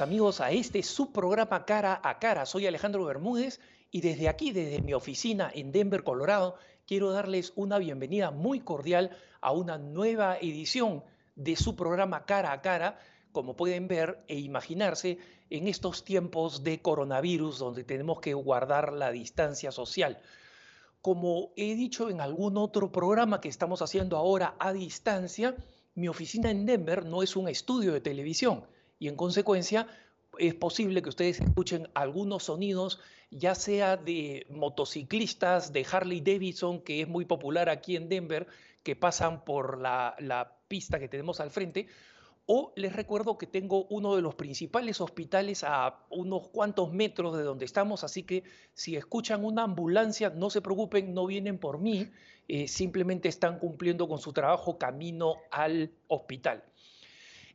amigos a este subprograma Cara a Cara. Soy Alejandro Bermúdez y desde aquí, desde mi oficina en Denver, Colorado, quiero darles una bienvenida muy cordial a una nueva edición de su programa Cara a Cara, como pueden ver e imaginarse en estos tiempos de coronavirus donde tenemos que guardar la distancia social. Como he dicho en algún otro programa que estamos haciendo ahora a distancia, mi oficina en Denver no es un estudio de televisión y en consecuencia es posible que ustedes escuchen algunos sonidos, ya sea de motociclistas de Harley Davidson, que es muy popular aquí en Denver, que pasan por la, la pista que tenemos al frente, o les recuerdo que tengo uno de los principales hospitales a unos cuantos metros de donde estamos, así que si escuchan una ambulancia, no se preocupen, no vienen por mí, eh, simplemente están cumpliendo con su trabajo camino al hospital.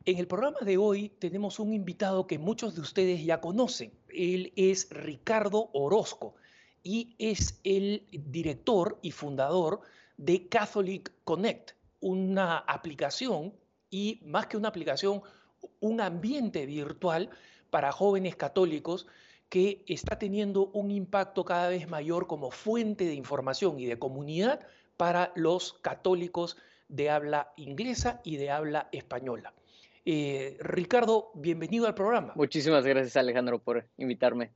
En el programa de hoy tenemos un invitado que muchos de ustedes ya conocen. Él es Ricardo Orozco y es el director y fundador de Catholic Connect, una aplicación y más que una aplicación, un ambiente virtual para jóvenes católicos que está teniendo un impacto cada vez mayor como fuente de información y de comunidad para los católicos de habla inglesa y de habla española. Eh, Ricardo, bienvenido al programa. Muchísimas gracias Alejandro por invitarme.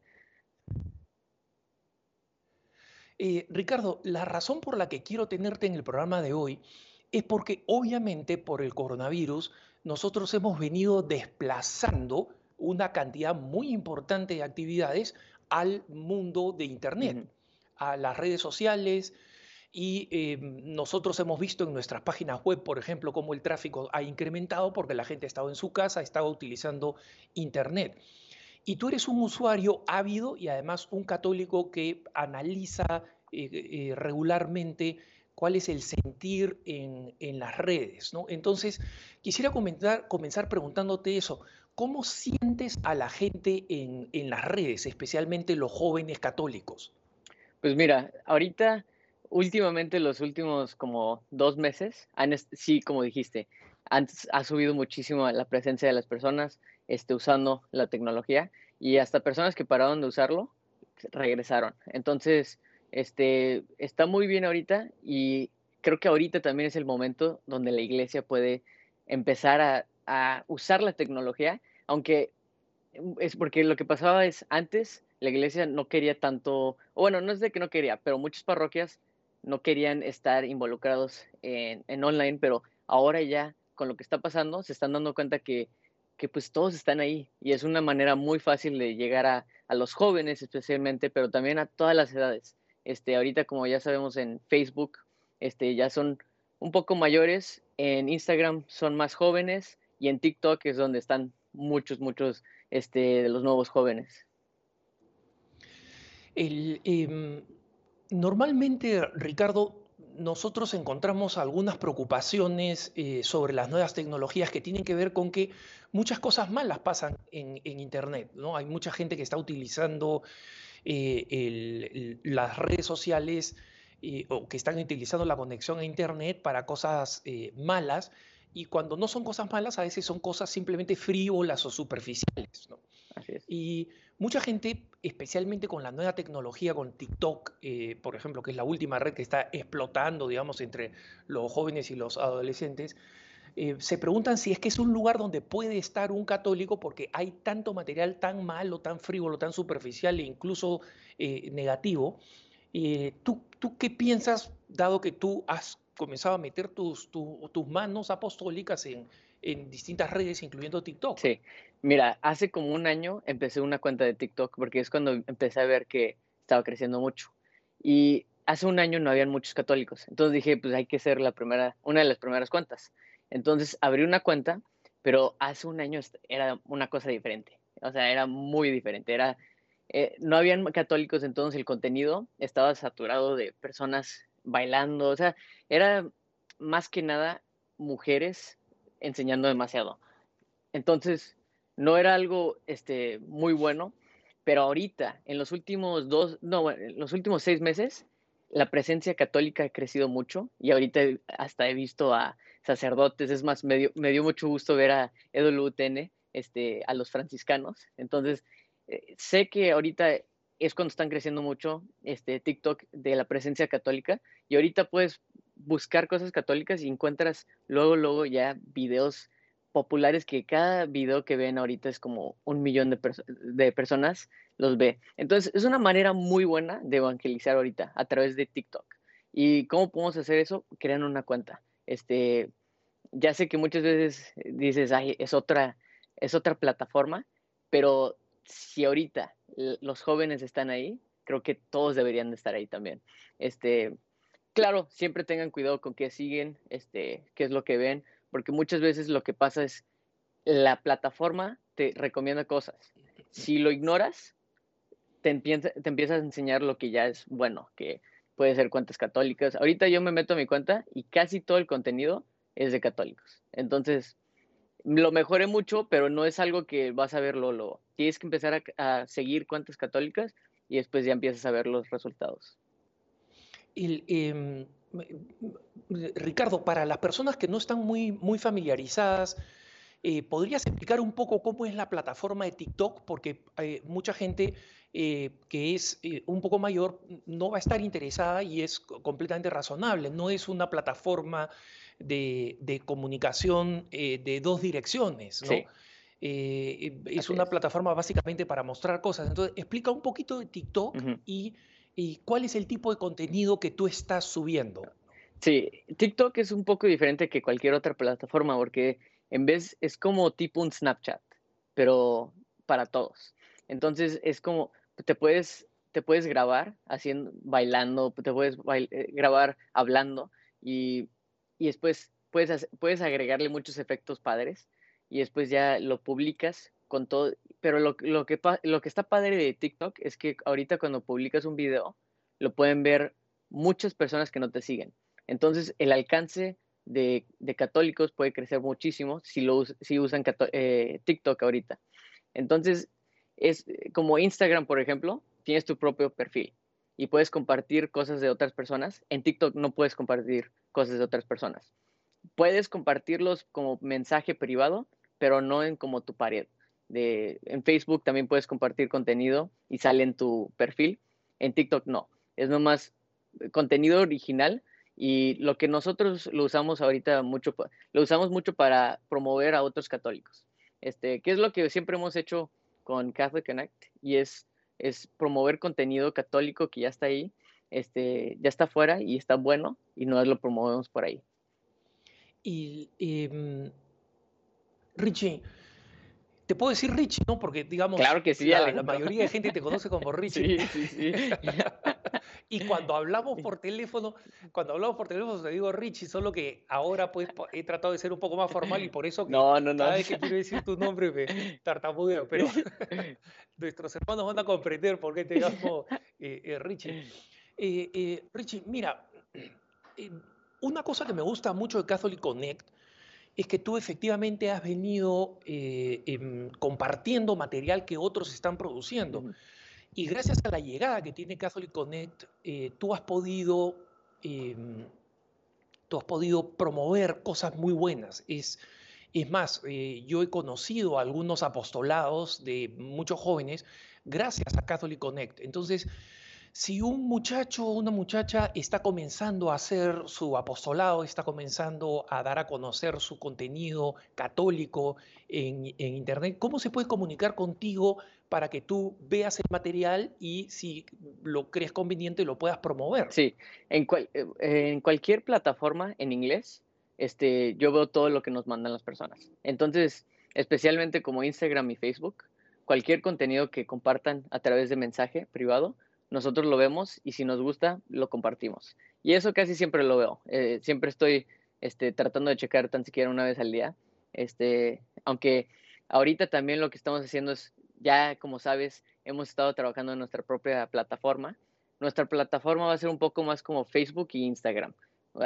Eh, Ricardo, la razón por la que quiero tenerte en el programa de hoy es porque obviamente por el coronavirus nosotros hemos venido desplazando una cantidad muy importante de actividades al mundo de Internet, a las redes sociales, y em, nosotros hemos visto en nuestras páginas web, por ejemplo, cómo el tráfico ha incrementado porque la gente ha estado en su casa, ha estado utilizando Internet. Y tú eres un usuario ávido y además un católico que analiza eh, eh, regularmente cuál es el sentir en, las redes. Entonces, quisiera comenzar preguntándote eso. ¿Cómo sientes a la gente en, las redes, especialmente los jóvenes católicos? Pues mira, ahorita, últimamente, los últimos como dos meses, han, sí, como dijiste, antes ha subido muchísimo la presencia de las personas este, usando la tecnología y hasta personas que pararon de usarlo regresaron. Entonces, este, está muy bien ahorita y creo que ahorita también es el momento donde la iglesia puede empezar a, usar la tecnología, aunque es porque lo que pasaba es antes la iglesia no quería tanto, bueno, no es de que no quería, pero muchas parroquias no querían estar involucrados en, online, pero ahora ya con lo que está pasando se están dando cuenta que, que pues todos están ahí y es una manera muy fácil de llegar a, a los jóvenes especialmente, pero también a todas las edades. Este, ahorita, como ya sabemos, en Facebook este, ya son un poco mayores, en Instagram son más jóvenes y en TikTok es donde están muchos, muchos este, de los nuevos jóvenes. Em, normalmente, Ricardo, nosotros encontramos algunas preocupaciones eh, sobre las nuevas tecnologías que tienen que ver con que muchas cosas malas pasan en, en Internet. ¿no? Hay mucha gente que está utilizando eh, las redes sociales eh, o que están utilizando la conexión a Internet para cosas malas y cuando no son cosas malas a veces son cosas simplemente frívolas o superficiales. Y mucha gente, especialmente con la nueva tecnología, con TikTok, por ejemplo, que es la última red que está explotando, digamos, entre los jóvenes y los adolescentes, eh, se preguntan si es que es un lugar donde puede estar un católico porque hay tanto material tan malo, tan frívolo, tan superficial e incluso eh, negativo. Eh, ¿tú, ¿tú, qué piensas, dado que tú has comenzado a meter tus, tus manos apostólicas en, en distintas redes, incluyendo TikTok? Sí, mira, hace como un año empecé una cuenta de TikTok porque es cuando empecé a ver que estaba creciendo mucho. Y hace un año no habían muchos católicos. Entonces dije, pues hay que ser la primera, una de las primeras cuentas. Entonces abrí una cuenta, pero hace un año era una cosa diferente. O sea, era muy diferente. Era, eh, no habían católicos, entonces el contenido estaba saturado de personas bailando. O sea, era más que nada mujeres enseñando demasiado. Entonces, no era algo este, muy bueno, pero ahorita, en los últimos dos, no, en los últimos seis meses, la presencia católica ha crecido mucho y ahorita hasta he visto a sacerdotes, es más, me dio, me dio mucho gusto ver a EWTN este, a los franciscanos. Entonces, eh, sé que ahorita es cuando están creciendo mucho este TikTok de la presencia católica y ahorita puedes buscar cosas católicas y encuentras luego, luego ya videos populares que cada video que ven ahorita es como un millón de, personas los ve. Entonces, es una manera muy buena de evangelizar ahorita a través de TikTok. ¿Y cómo podemos hacer eso? Creando una cuenta. Este, ya sé que muchas veces dices, es otra, es otra plataforma, pero si ahorita los jóvenes están ahí, creo que todos deberían de estar ahí también. Este, claro, siempre tengan cuidado con qué siguen, este, qué es lo que ven, porque muchas veces lo que pasa es la plataforma te recomienda cosas. Si lo ignoras, te, empieza, te empiezas a enseñar lo que ya es bueno, que puede ser cuentas católicas. Ahorita yo me meto a mi cuenta y casi todo el contenido es de católicos. Entonces, lo mejoré mucho, pero no es algo que vas a verlo. Lo, tienes que empezar a, seguir cuentas católicas y después ya empiezas a ver los resultados. Em, Ricardo, para las personas que no están muy, muy familiarizadas, eh, ¿podrías explicar un poco cómo es la plataforma de TikTok? Porque hay mucha gente eh, que es eh, un poco mayor no va a estar interesada y es completamente razonable. No es una plataforma de, comunicación eh, de dos direcciones, ¿no? Eh, es una plataforma básicamente para mostrar cosas. Entonces, explica un poquito de TikTok y, cuál es el tipo de contenido que tú estás subiendo. Sí, TikTok es un poco diferente que cualquier otra plataforma porque en vez es como tipo un Snapchat, pero para todos. Entonces es como te puedes te puedes grabar haciendo bailando, te puedes eh, grabar hablando y y después puedes, puedes agregarle muchos efectos padres y después ya lo publicas con todo. Pero lo, lo, que, lo que está padre de TikTok es que ahorita cuando publicas un video, lo pueden ver muchas personas que no te siguen. Entonces, el alcance de, de católicos puede crecer muchísimo si, lo, si usan eh, TikTok ahorita. Entonces, es como Instagram, por ejemplo, tienes tu propio perfil y puedes compartir cosas de otras personas. En TikTok no puedes compartir cosas de otras personas. Puedes compartirlos como mensaje privado, pero no en como tu pared. De, en Facebook también puedes compartir contenido y sale en tu perfil. En TikTok no. Es nomás contenido original y lo que nosotros lo usamos ahorita mucho, lo usamos mucho para promover a otros católicos. Este, ¿Qué es lo que siempre hemos hecho con Catholic Connect? Y es es promover contenido católico que ya está ahí, este, ya está fuera y está bueno y no lo promovemos por ahí. Y em, Richie, te puedo decir Richie, ¿no? Porque digamos, claro que sí, la, la mayoría de gente te conoce como Richie. Sí, sí, sí. Y cuando hablamos por teléfono, cuando hablamos por teléfono te digo Richie, solo que ahora pues he tratado de ser un poco más formal y por eso que no, no, no. cada vez que quiero decir tu nombre me tartamudeo, pero nuestros hermanos van a comprender por qué te llamo eh, eh, Richie. Eh, Richie, mira, una cosa que me gusta mucho de Catholic Connect es que tú efectivamente has venido em, compartiendo material que otros están produciendo. Y gracias a la llegada que tiene Catholic Connect, eh, tú, has podido, em, tú has podido promover cosas muy buenas. Es, es más, eh, yo he conocido algunos apostolados de muchos jóvenes gracias a Catholic Connect. Entonces, si un muchacho o una muchacha está comenzando a hacer su apostolado, está comenzando a dar a conocer su contenido católico en, Internet, ¿cómo se puede comunicar contigo para que tú veas el material y si lo crees conveniente lo puedas promover. Sí, en, eh, en cualquier plataforma en inglés, este, yo veo todo lo que nos mandan las personas. Entonces, especialmente como Instagram y Facebook, cualquier contenido que compartan a través de mensaje privado, nosotros lo vemos y si nos gusta, lo compartimos. Y eso casi siempre lo veo. Eh, siempre estoy este, tratando de checar tan siquiera una vez al día. Este, aunque ahorita también lo que estamos haciendo es ya como sabes, hemos estado trabajando en nuestra propia plataforma. Nuestra plataforma va a ser un poco más como Facebook e Instagram,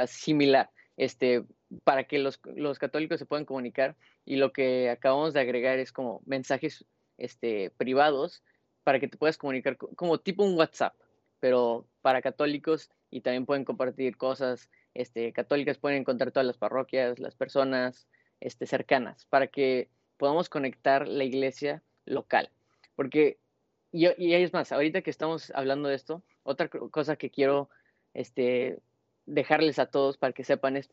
similar, este, para que los, católicos se puedan comunicar. Y lo que acabamos de agregar es como mensajes este, privados para que te puedas comunicar como tipo un WhatsApp, pero para católicos y también pueden compartir cosas este, católicas, pueden encontrar todas las parroquias, las personas este, cercanas, para que podamos conectar la iglesia local. Porque, y, y es más, ahorita que estamos hablando de esto, otra cosa que quiero este, dejarles a todos para que sepan es,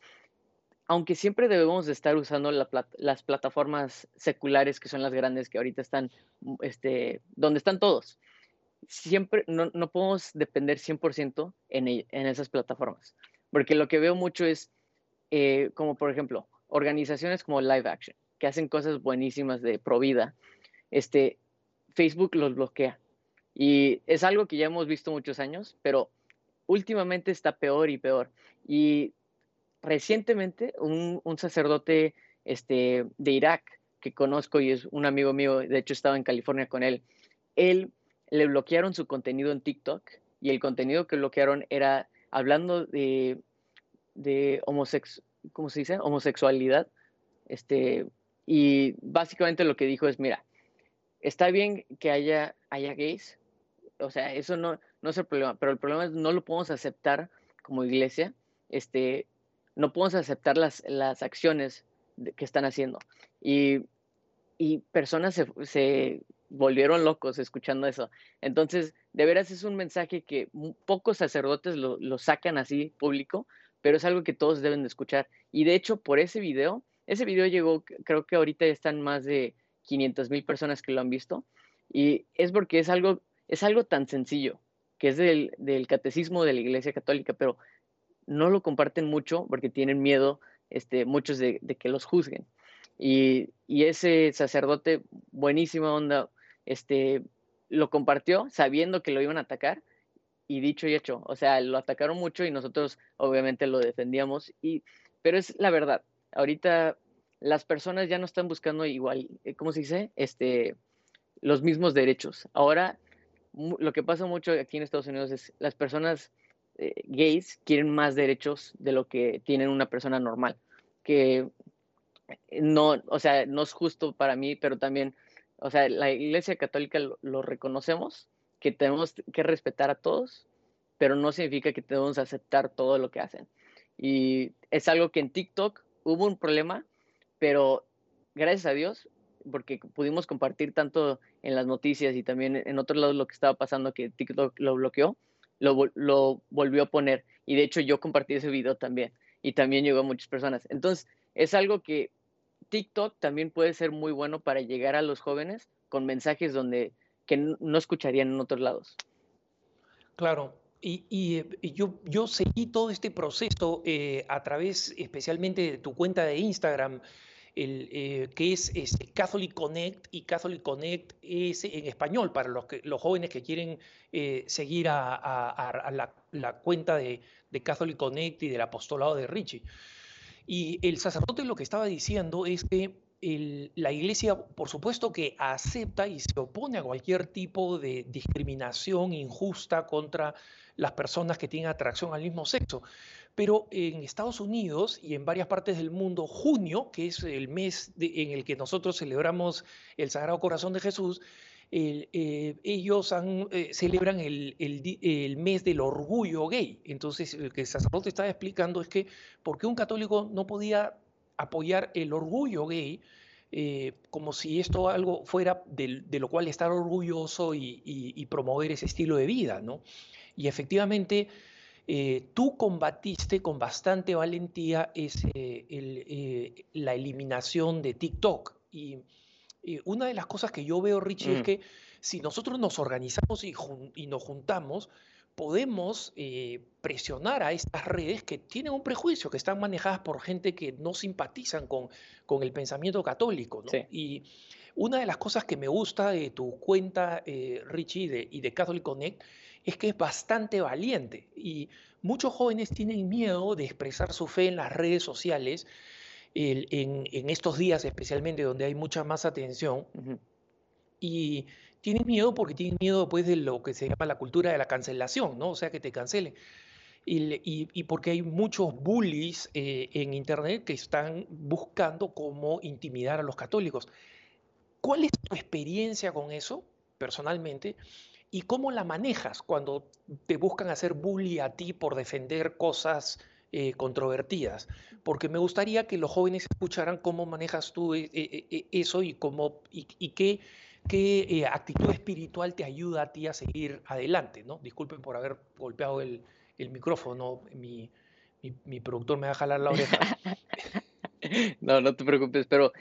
aunque siempre debemos de estar usando las plataformas seculares que son las grandes que ahorita están, mm, este, donde están todos, siempre no, no podemos depender 100% en, en esas plataformas. Porque lo que veo mucho es, eh, como por ejemplo, organizaciones como Live Action, que hacen cosas buenísimas de pro vida, este, Facebook los bloquea. Y es algo que ya hemos visto muchos años, pero últimamente está peor y peor. Y recientemente un, sacerdote este, de Irak que conozco y es un amigo mío, de hecho estaba en California con él, él le bloquearon su contenido en TikTok y el contenido que bloquearon era hablando de, de homosex, ¿cómo se dice? homosexualidad. Este, y básicamente lo que dijo es, mira, está bien que haya, haya gays, o sea, eso no, no es el problema, pero el problema es no lo podemos aceptar como iglesia, este, no podemos aceptar las, las acciones que están haciendo. Y, y personas se, se, volvieron locos escuchando eso. Entonces, de veras es un mensaje que pocos sacerdotes lo, lo sacan así público, pero es algo que todos deben de escuchar. Y de hecho, por ese video, ese video llegó, creo que ahorita ya están más de 500 mil personas que lo han visto. Y es porque es algo, es algo tan sencillo que es del, catecismo de la Iglesia Católica, pero no lo comparten mucho porque tienen miedo este, muchos de, que los juzguen. Y, ese sacerdote, buenísima onda, este, lo compartió sabiendo que lo iban a atacar y dicho y hecho, o sea, lo atacaron mucho y nosotros obviamente lo defendíamos, y, pero es la verdad, ahorita las personas ya no están buscando igual, eh, ¿cómo se dice? Este, los mismos derechos. Ahora lo que pasa mucho aquí en Estados Unidos es las personas eh, gays quieren más derechos de lo que tienen una persona normal, que no, o sea, no es justo para mí, pero también, o sea, la Iglesia Católica lo, reconocemos, que tenemos que respetar a todos, pero no significa que tenemos que aceptar todo lo que hacen. Y es algo que en TikTok hubo un problema, pero gracias a Dios porque pudimos compartir tanto en las noticias y también en otros lados lo que estaba pasando que TikTok lo bloqueó, lo, lo volvió a poner. Y de hecho yo compartí ese video también y también llegó a muchas personas. Entonces es algo que TikTok también puede ser muy bueno para llegar a los jóvenes con mensajes donde que no escucharían en otros lados. Claro, y, yo seguí todo este proceso eh, a través especialmente de tu cuenta de Instagram, el, eh, que es, Catholic Connect y Catholic Connect es en español para los, jóvenes que quieren eh, seguir a, la, cuenta de, Catholic Connect y del apostolado de Richie. Y el sacerdote lo que estaba diciendo es que la iglesia, por supuesto que acepta y se opone a cualquier tipo de discriminación injusta contra las personas que tienen atracción al mismo sexo. Pero en Estados Unidos y en varias partes del mundo, junio, que es el mes en el que nosotros celebramos el Sagrado Corazón de Jesús, eh, ellos eh, celebran el, el, mes del orgullo gay. Entonces, lo que el sacerdote estaba explicando es que por qué un católico no podía apoyar el orgullo gay, eh, como si esto algo fuera de, lo cual estar orgulloso y, y, promover ese estilo de vida, ¿no? Y efectivamente, eh, tú combatiste con bastante valentía eh, la eliminación de TikTok. Y, una de las cosas que yo veo, Richie, es que si nosotros nos organizamos y, nos juntamos, podemos eh, presionar a estas redes que tienen un prejuicio, que están manejadas por gente que no simpatizan con, con el pensamiento católico. Y una de las cosas que me gusta de tu cuenta, Richie, y de Catholic Connect, es que es bastante valiente y muchos jóvenes tienen miedo de expresar su fe en las redes sociales, en, estos días especialmente donde hay mucha más atención, y tienen miedo porque tienen miedo después de lo que se llama la cultura de la cancelación, ¿no? O sea, que te cancelen. Y, porque hay muchos bullies eh, en Internet que están buscando cómo intimidar a los católicos. ¿Cuál es tu experiencia con eso, personalmente? ¿Y cómo la manejas cuando te buscan hacer bully a ti por defender cosas eh, controvertidas, porque me gustaría que los jóvenes escucharan cómo manejas tú eh, eh, eso y, cómo, y, qué, qué actitud espiritual te ayuda a ti a seguir adelante. ¿no? Disculpen por haber golpeado el, el micrófono, mi, mi, productor me va a jalar la oreja. no, no te preocupes, pero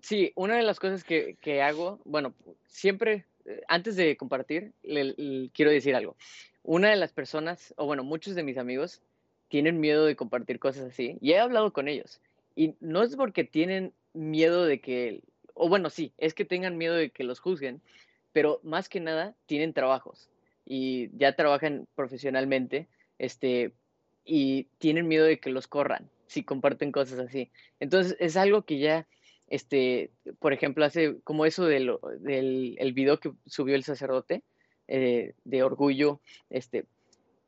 sí, una de las cosas que, que hago, bueno, siempre, antes de compartir, quiero decir algo. Una de las personas, o bueno, muchos de mis amigos, tienen miedo de compartir cosas así. Y he hablado con ellos. Y no es porque tienen miedo de que, o bueno, sí, es que tengan miedo de que los juzguen, pero más que nada tienen trabajos y ya trabajan profesionalmente, este, y tienen miedo de que los corran si comparten cosas así. Entonces es algo que ya, este, por ejemplo, hace como eso del, del el video que subió el sacerdote eh, de orgullo, este,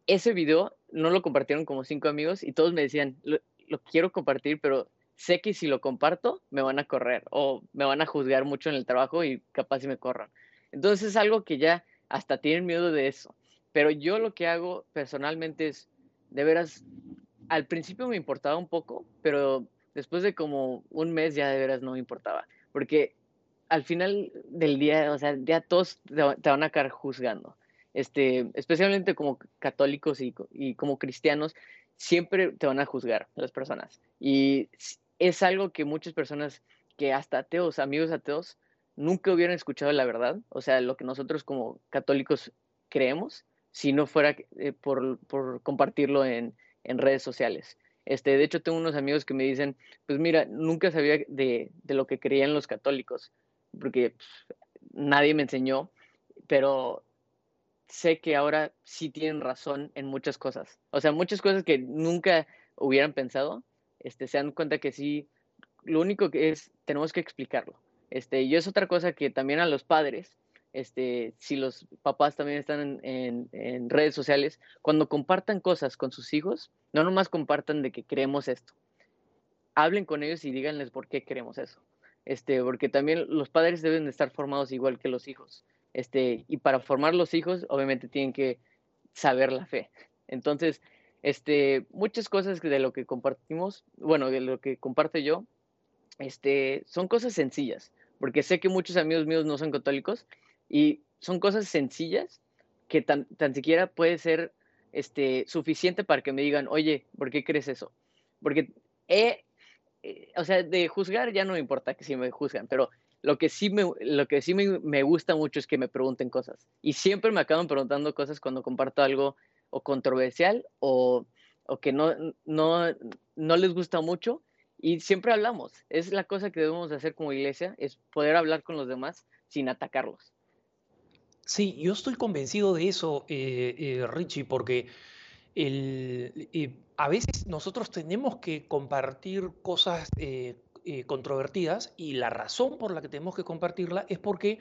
ese video no lo compartieron como cinco amigos y todos me decían, lo, quiero compartir, pero sé que si lo comparto me van a correr o me van a juzgar mucho en el trabajo y capaz si me corran. Entonces es algo que ya hasta tienen miedo de eso. Pero yo lo que hago personalmente es, de veras, al principio me importaba un poco, pero después de como un mes ya de veras no me importaba. Porque al final del día, o sea, ya todos te van a quedar juzgando este, especialmente como católicos y, como cristianos, siempre te van a juzgar las personas. Y es algo que muchas personas que hasta ateos, amigos ateos, nunca hubieran escuchado la verdad, o sea, lo que nosotros como católicos creemos, si no fuera eh, por, compartirlo en, redes sociales. Este, de hecho, tengo unos amigos que me dicen, pues mira, nunca sabía de, lo que creían los católicos, porque pues, nadie me enseñó, pero sé que ahora sí tienen razón en muchas cosas. O sea, muchas cosas que nunca hubieran pensado, este, se dan cuenta que sí, lo único que es, tenemos que explicarlo. Este, y es otra cosa que también a los padres, este, si los papás también están en, en, redes sociales, cuando compartan cosas con sus hijos, no nomás compartan de que creemos esto. Hablen con ellos y díganles por qué queremos eso. Este, porque también los padres deben de estar formados igual que los hijos. Este, y para formar los hijos, obviamente tienen que saber la fe. Entonces, este, muchas cosas de lo que compartimos, bueno, de lo que comparte yo, este, son cosas sencillas, porque sé que muchos amigos míos no son católicos y son cosas sencillas que tan, tan siquiera puede ser este, suficiente para que me digan, oye, ¿por qué crees eso? Porque, he, eh, o sea, de juzgar ya no me importa que si me juzgan, pero lo que sí, me, lo que sí me, gusta mucho es que me pregunten cosas. Y siempre me acaban preguntando cosas cuando comparto algo o controversial o, o que no, no, no les gusta mucho. Y siempre hablamos. Es la cosa que debemos hacer como iglesia, es poder hablar con los demás sin atacarlos. Sí, yo estoy convencido de eso, eh, eh, Richie, porque el, eh, a veces nosotros tenemos que compartir cosas controvertidas y la razón por la que tenemos que compartirla es porque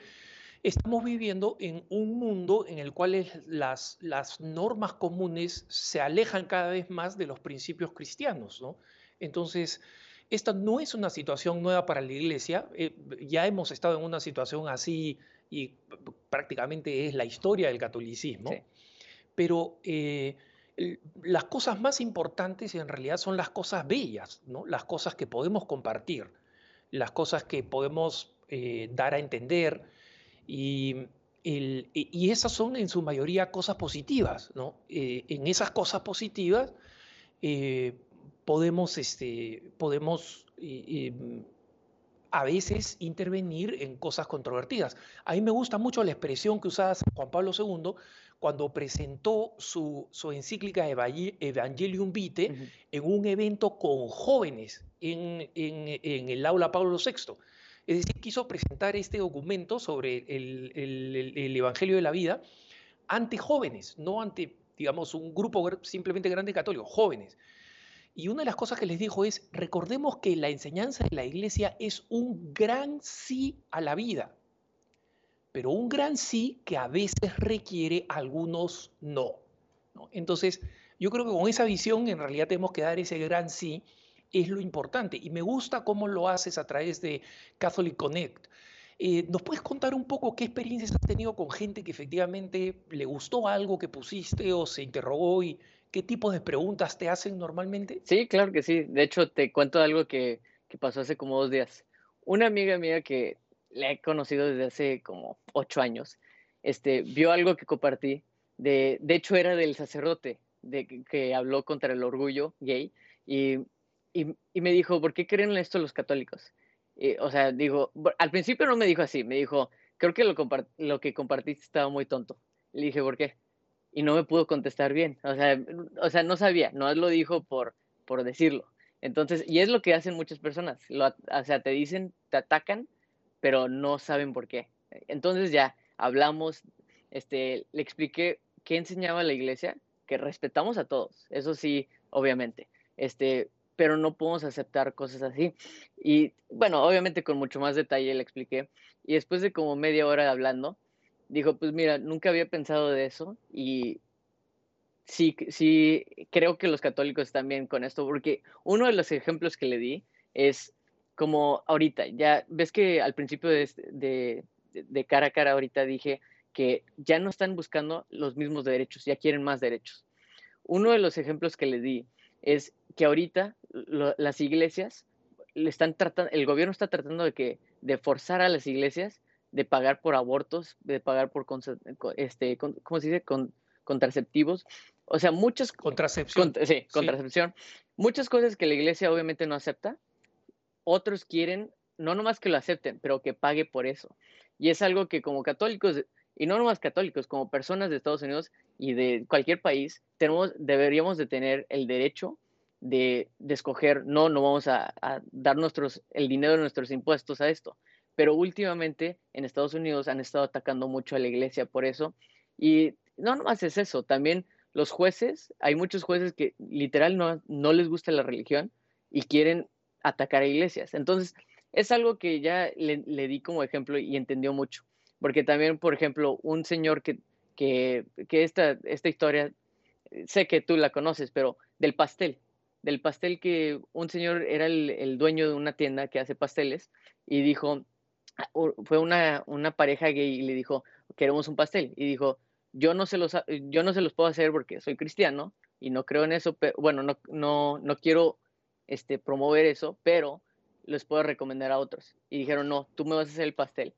estamos viviendo en un mundo en el cual las, las normas comunes se alejan cada vez más de los principios cristianos. ¿no? Entonces, esta no es una situación nueva para la iglesia, eh, ya hemos estado en una situación así y prácticamente es la historia del catolicismo, pero... Eh, las cosas más importantes en realidad son las cosas bellas, ¿no? las cosas que podemos compartir, las cosas que podemos eh, dar a entender y, y, esas son en su mayoría cosas positivas. ¿no? Eh, en esas cosas positivas eh, podemos, este, podemos a veces intervenir en cosas controvertidas. A mí me gusta mucho la expresión que usaba Juan Pablo II cuando presentó su, encíclica Evangelium Vitae en un evento con jóvenes en, el aula Pablo VI. Es decir, quiso presentar este documento sobre el, el, Evangelio de la vida ante jóvenes, no ante, digamos, un grupo simplemente grande católico, jóvenes. Y una de las cosas que les dijo es, recordemos que la enseñanza de la iglesia es un gran sí a la vida, pero un gran sí que a veces requiere algunos no. Entonces, yo creo que con esa visión en realidad tenemos que dar ese gran sí, es lo importante. Y me gusta cómo lo haces a través de Catholic Connect. Eh, ¿Nos puedes contar un poco qué experiencias has tenido con gente que efectivamente le gustó algo que pusiste o se interrogó y qué tipo de preguntas te hacen normalmente? Sí, claro que sí. De hecho, te cuento algo que, que pasó hace como dos días. Una amiga mía que la he conocido desde hace como ocho años, este, vio algo que compartí. De, de hecho, era del sacerdote de, que, habló contra el orgullo gay y, y, me dijo, ¿por qué creen en esto los católicos? Y, o sea, digo, al principio no me dijo así, me dijo, creo que lo, lo que compartiste estaba muy tonto. Le dije, ¿por qué? Y no me pudo contestar bien. O sea, o sea no sabía, no lo dijo por, por decirlo. Entonces, y es lo que hacen muchas personas. Lo, o sea, te dicen, te atacan, pero no saben por qué. Entonces ya hablamos, este, le expliqué qué enseñaba la iglesia, que respetamos a todos, eso sí, obviamente, este, pero no podemos aceptar cosas así. Y bueno, obviamente con mucho más detalle le expliqué. Y después de como media hora hablando, dijo, pues mira, nunca había pensado de eso y sí, sí, creo que los católicos también con esto, porque uno de los ejemplos que le di es como ahorita, ya ves que al principio de, de, de cara a cara ahorita dije que ya no están buscando los mismos derechos, ya quieren más derechos. Uno de los ejemplos que le di es que ahorita lo, las iglesias le están tratando, el gobierno está tratando de que de forzar a las iglesias de pagar por abortos, de pagar por este, ¿cómo se dice? Con, contraceptivos, o sea, muchas contracepción. sí, contracepción. Muchas cosas que la iglesia obviamente no acepta, otros quieren no nomás que lo acepten, pero que pague por eso. Y es algo que como católicos y no nomás católicos, como personas de Estados Unidos y de cualquier país, tenemos, deberíamos de tener el derecho de, de escoger, no, no vamos a, dar nuestros, el dinero de nuestros impuestos a esto. Pero últimamente en Estados Unidos han estado atacando mucho a la iglesia por eso. Y no nomás es eso, también los jueces, hay muchos jueces que literal no, no les gusta la religión y quieren atacar a iglesias. Entonces, es algo que ya le di como ejemplo y entendió mucho porque también, por ejemplo, un señor que, que, que esta, esta historia, sé que tú la conoces, pero del pastel, del pastel que un señor era el, el dueño de una tienda que hace pasteles y dijo, ah, fue una, una pareja gay y le dijo, queremos un pastel. Y dijo, yo no se los, yo no se los puedo hacer porque soy cristiano y no creo en eso, pero bueno, no, no, no quiero este, promover eso, pero les puedo recomendar a otros. Y dijeron, no, tú me vas a hacer el pastel.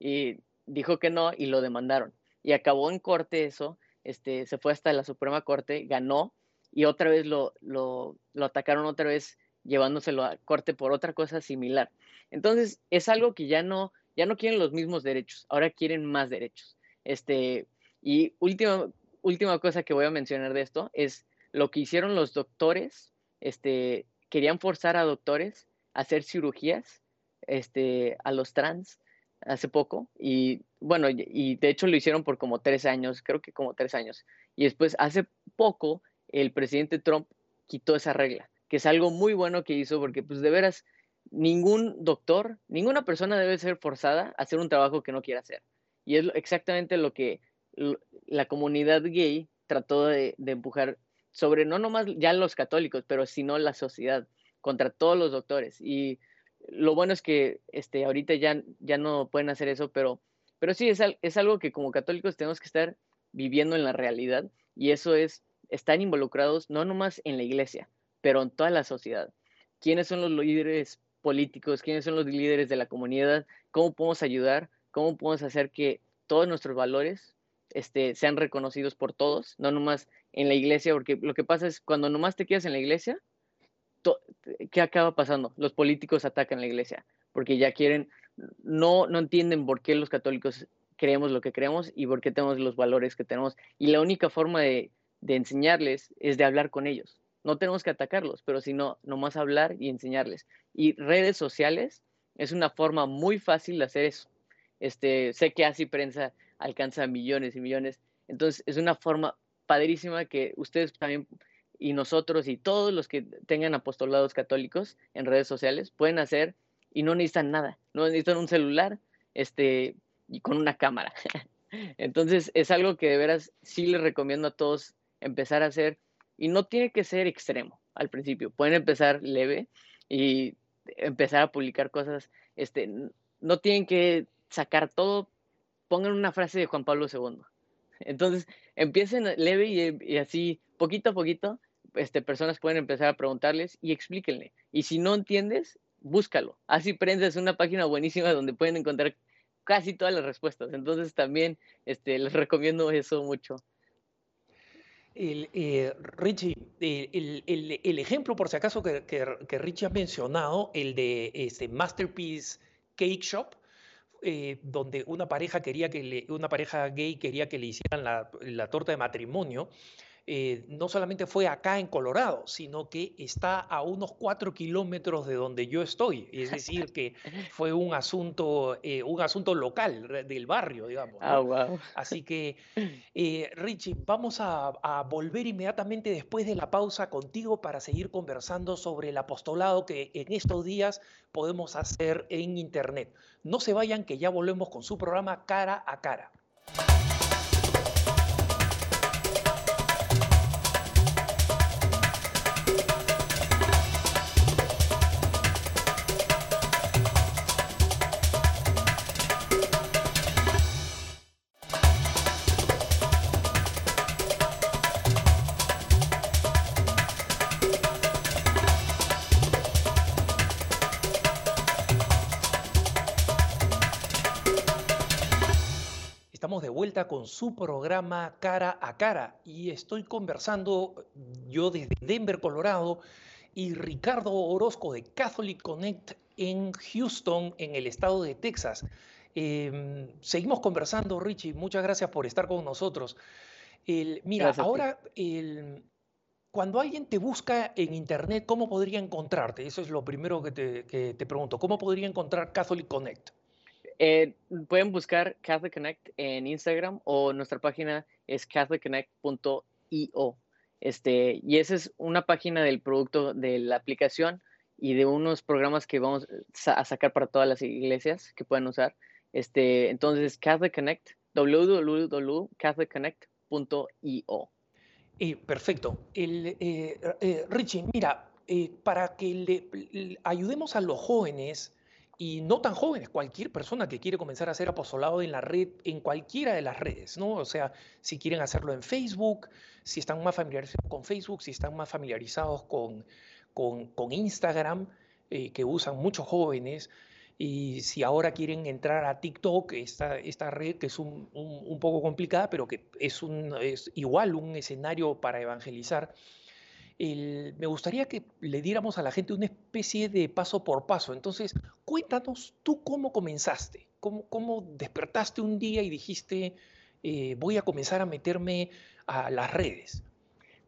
Y dijo que no y lo demandaron. Y acabó en corte eso, este, se fue hasta la Suprema Corte, ganó y otra vez lo, lo, atacaron otra vez llevándoselo a corte por otra cosa similar. Entonces, es algo que ya no, ya no quieren los mismos derechos, ahora quieren más derechos. Este, y última, última cosa que voy a mencionar de esto es lo que hicieron los doctores, este, querían forzar a doctores a hacer cirugías este, a los trans hace poco y bueno, y de hecho lo hicieron por como tres años, creo que como tres años. Y después hace poco el presidente Trump quitó esa regla, que es algo muy bueno que hizo porque pues de veras ningún doctor, ninguna persona debe ser forzada a hacer un trabajo que no quiera hacer. Y es exactamente lo que la comunidad gay trató de, empujar sobre no nomás ya los católicos, pero sino la sociedad contra todos los doctores. Y lo bueno es que este, ahorita ya, ya no pueden hacer eso, pero, pero sí, es, algo que como católicos tenemos que estar viviendo en la realidad y eso es, están involucrados no nomás en la iglesia, pero en toda la sociedad. ¿Quiénes son los líderes políticos? ¿Quiénes son los líderes de la comunidad? ¿Cómo podemos ayudar? ¿Cómo podemos hacer que todos nuestros valores este, sean reconocidos por todos? No nomás en la iglesia, porque lo que pasa es cuando nomás te quedas en la iglesia, ¿qué acaba pasando? Los políticos atacan la iglesia porque ya quieren, no, no entienden por qué los católicos creemos lo que creemos y por qué tenemos los valores que tenemos. Y la única forma de, de enseñarles es de hablar con ellos. No tenemos que atacarlos, pero sino nomás hablar y enseñarles. Y redes sociales es una forma muy fácil de hacer eso. Este, sé que así prensa alcanza millones y millones. Entonces es una forma padrísima que ustedes también y nosotros y todos los que tengan apostolados católicos en redes sociales pueden hacer y no necesitan nada, no necesitan un celular este, y con una cámara. Entonces es algo que de veras sí les recomiendo a todos empezar a hacer y no tiene que ser extremo al principio, pueden empezar leve y empezar a publicar cosas, este, no tienen que sacar todo, pongan una frase de Juan Pablo II, Entonces, empiecen leve y, así, poquito a poquito, este, personas pueden empezar a preguntarles y explíquenle. Y si no entiendes, búscalo. Así Prensa una página buenísima donde pueden encontrar casi todas las respuestas. Entonces, también este, les recomiendo eso mucho. El, eh, Richie, el, ejemplo, por si acaso, que, que, Richie ha mencionado, el de este Masterpiece Cake Shop, eh, donde una pareja quería que le, una pareja gay quería que le hicieran la, la torta de matrimonio. Eh, no solamente fue acá en Colorado, sino que está a unos cuatro kilómetros de donde yo estoy. Es decir, que fue un asunto, eh, un asunto local del barrio, digamos. Ah, Así que, eh, Richie, vamos a, a, volver inmediatamente después de la pausa contigo para seguir conversando sobre el apostolado que en estos días podemos hacer en Internet. No se vayan, que ya volvemos con su programa Cara a Cara. Con su programa Cara a Cara y estoy conversando yo desde Denver, Colorado, y Ricardo Orozco de Catholic Connect en Houston, en el estado de Texas. Em, seguimos conversando, Richie, muchas gracias por estar con nosotros. mira, ahora, cuando alguien te busca en Internet, ¿cómo podría encontrarte? Eso es lo primero que te, que te pregunto. ¿Cómo podría encontrar Catholic Connect? Eh, pueden buscar Catholic Connect en Instagram o nuestra página es catholicconnect.io. Este, y esa es una página del producto de la aplicación y de unos programas que vamos a sacar para todas las iglesias que puedan usar. Este, entonces, Catholic Connect, www.catholicconnect.io. Eh, perfecto. El, eh, eh, Richie, mira, para que le, ayudemos a los jóvenes y no tan jóvenes, cualquier persona que quiere comenzar a hacer apostolado en la red, en cualquiera de las redes, ¿no? O sea, si quieren hacerlo en Facebook, si están más familiarizados con Facebook, si están más familiarizados con, con, Instagram, eh, que usan muchos jóvenes, y si ahora quieren entrar a TikTok, esta, esta red que es un, un poco complicada, pero que es, un, es igual un escenario para evangelizar me gustaría que le diéramos a la gente una especie de paso por paso. Entonces, cuéntanos tú cómo comenzaste, cómo, cómo despertaste un día y dijiste, eh, voy a comenzar a meterme a las redes.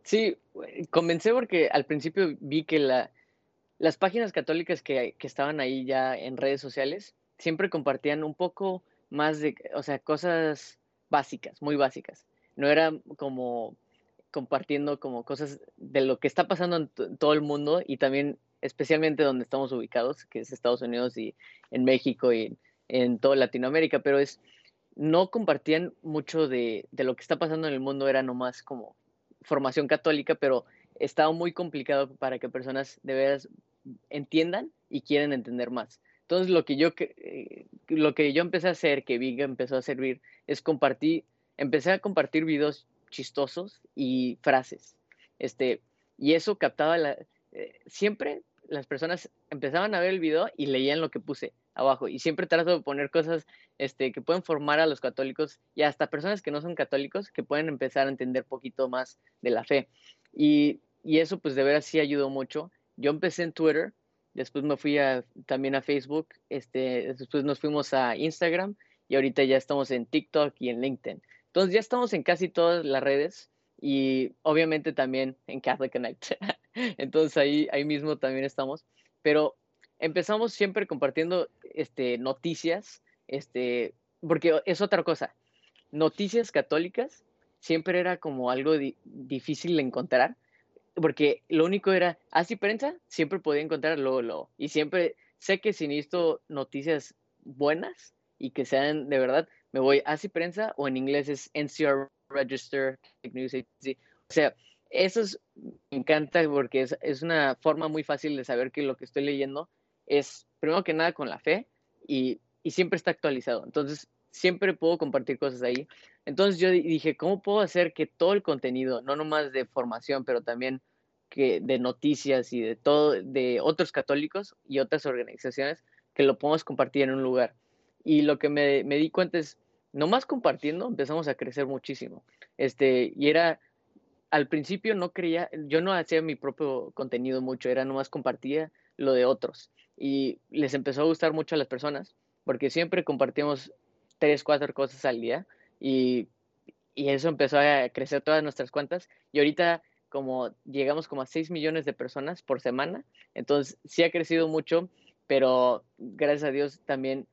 Sí, comencé porque al principio vi que la, las páginas católicas que, que estaban ahí ya en redes sociales siempre compartían un poco más de, o sea, cosas básicas, muy básicas. No era como compartiendo como cosas de lo que está pasando en, todo el mundo y también especialmente donde estamos ubicados, que es Estados Unidos y en México y en toda Latinoamérica, pero es, no compartían mucho de, de lo que está pasando en el mundo, era nomás como formación católica, pero estaba muy complicado para que personas de veras entiendan y quieren entender más. Entonces lo que yo, eh, lo que yo empecé a hacer, que Viga empezó a servir, es compartir, empecé a compartir videos chistosos y frases. Este, y eso captaba. Eh, siempre las personas empezaban a ver el video y leían lo que puse abajo. Y siempre trato de poner cosas este, que pueden formar a los católicos y hasta personas que no son católicos que pueden empezar a entender poquito más de la fe. Y, y eso pues de veras sí ayudó mucho. Yo empecé en Twitter, después me fui también a Facebook, este, después nos fuimos a Instagram y ahorita ya estamos en TikTok y en LinkedIn. Entonces ya estamos en casi todas las redes y obviamente también en Catholic Connect. Entonces ahí, ahí mismo también estamos. Pero empezamos siempre compartiendo este, noticias, este, porque es otra cosa. Noticias católicas siempre era como algo difícil de encontrar, porque lo único era, así ah, prensa, siempre podía encontrar. Y siempre sé que si necesito noticias buenas y que sean de verdad, me voy a prensa o en inglés es NCR Register News Agency. O sea, eso es, me encanta porque es, es, una forma muy fácil de saber que lo que estoy leyendo es, primero que nada, con la fe y, y siempre está actualizado. Entonces, siempre puedo compartir cosas ahí. Entonces yo dije, ¿cómo puedo hacer que todo el contenido, no nomás de formación, pero también que de noticias y de todo, de otros católicos y otras organizaciones, que lo podamos compartir en un lugar? Y lo que me, me di cuenta es, nomás compartiendo empezamos a crecer muchísimo. Este, y era, al principio no creía, yo no hacía mi propio contenido mucho, era nomás compartía lo de otros. Y les empezó a gustar mucho a las personas, porque siempre compartíamos tres, cuatro cosas al día y, y eso empezó a crecer todas nuestras cuentas. Y ahorita como llegamos como a 6 millones de personas por semana, entonces sí ha crecido mucho, pero gracias a Dios también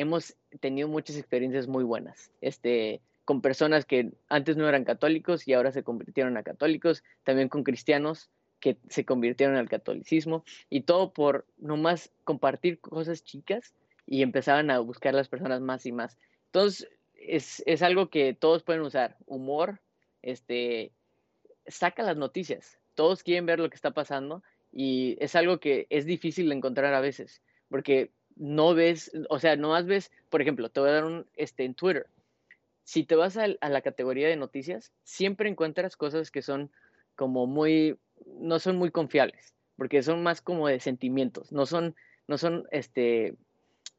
hemos tenido muchas experiencias muy buenas. Este, con personas que antes no eran católicos y ahora se convirtieron a católicos, también con cristianos que se convirtieron al catolicismo y todo por nomás compartir cosas chicas y empezaban a buscar las personas más y más. Entonces, es, es algo que todos pueden usar, humor, este, saca las noticias, todos quieren ver lo que está pasando y es algo que es difícil de encontrar a veces, porque no ves, o sea, no más ves, por ejemplo, te voy a dar un, este, en Twitter, si te vas a, la categoría de noticias, siempre encuentras cosas que son como muy, no son muy confiables, porque son más como de sentimientos, no son, no son, este,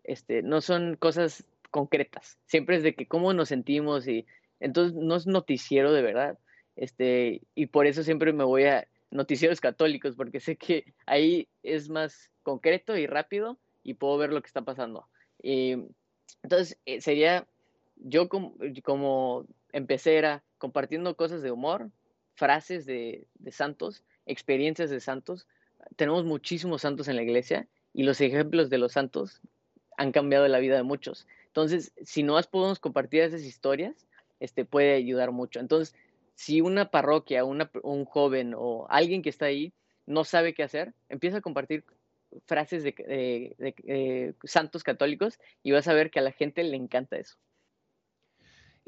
este, no son cosas concretas. Siempre es de que cómo nos sentimos y entonces no es noticiero de verdad. Este, y por eso siempre me voy a noticieros católicos, porque sé que ahí es más concreto y rápido y puedo ver lo que está pasando. Y, entonces, eh, sería yo como empecé era compartiendo cosas de humor, frases de, santos, experiencias de santos. Tenemos muchísimos santos en la iglesia y los ejemplos de los santos han cambiado la vida de muchos. Entonces, si no podemos compartir esas historias, este puede ayudar mucho. Entonces, si una parroquia, una, un joven o alguien que está ahí no sabe qué hacer, empieza a compartir frases de, de santos católicos y vas a ver que a la gente le encanta eso.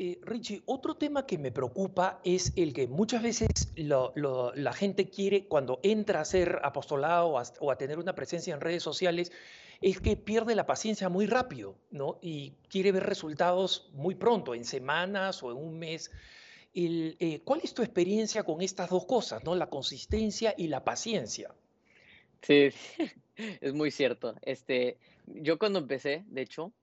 Eh, Richie, otro tema que me preocupa es el que muchas veces la gente quiere, cuando entra a ser apostolado o a, tener una presencia en redes sociales, es que pierde la paciencia muy rápido, ¿no? Y quiere ver resultados muy pronto, en semanas o en un mes. Eh, ¿Cuál es tu experiencia con estas dos cosas, ¿no? La consistencia y la paciencia. Sí, es muy cierto. Este, yo cuando empecé, de hecho,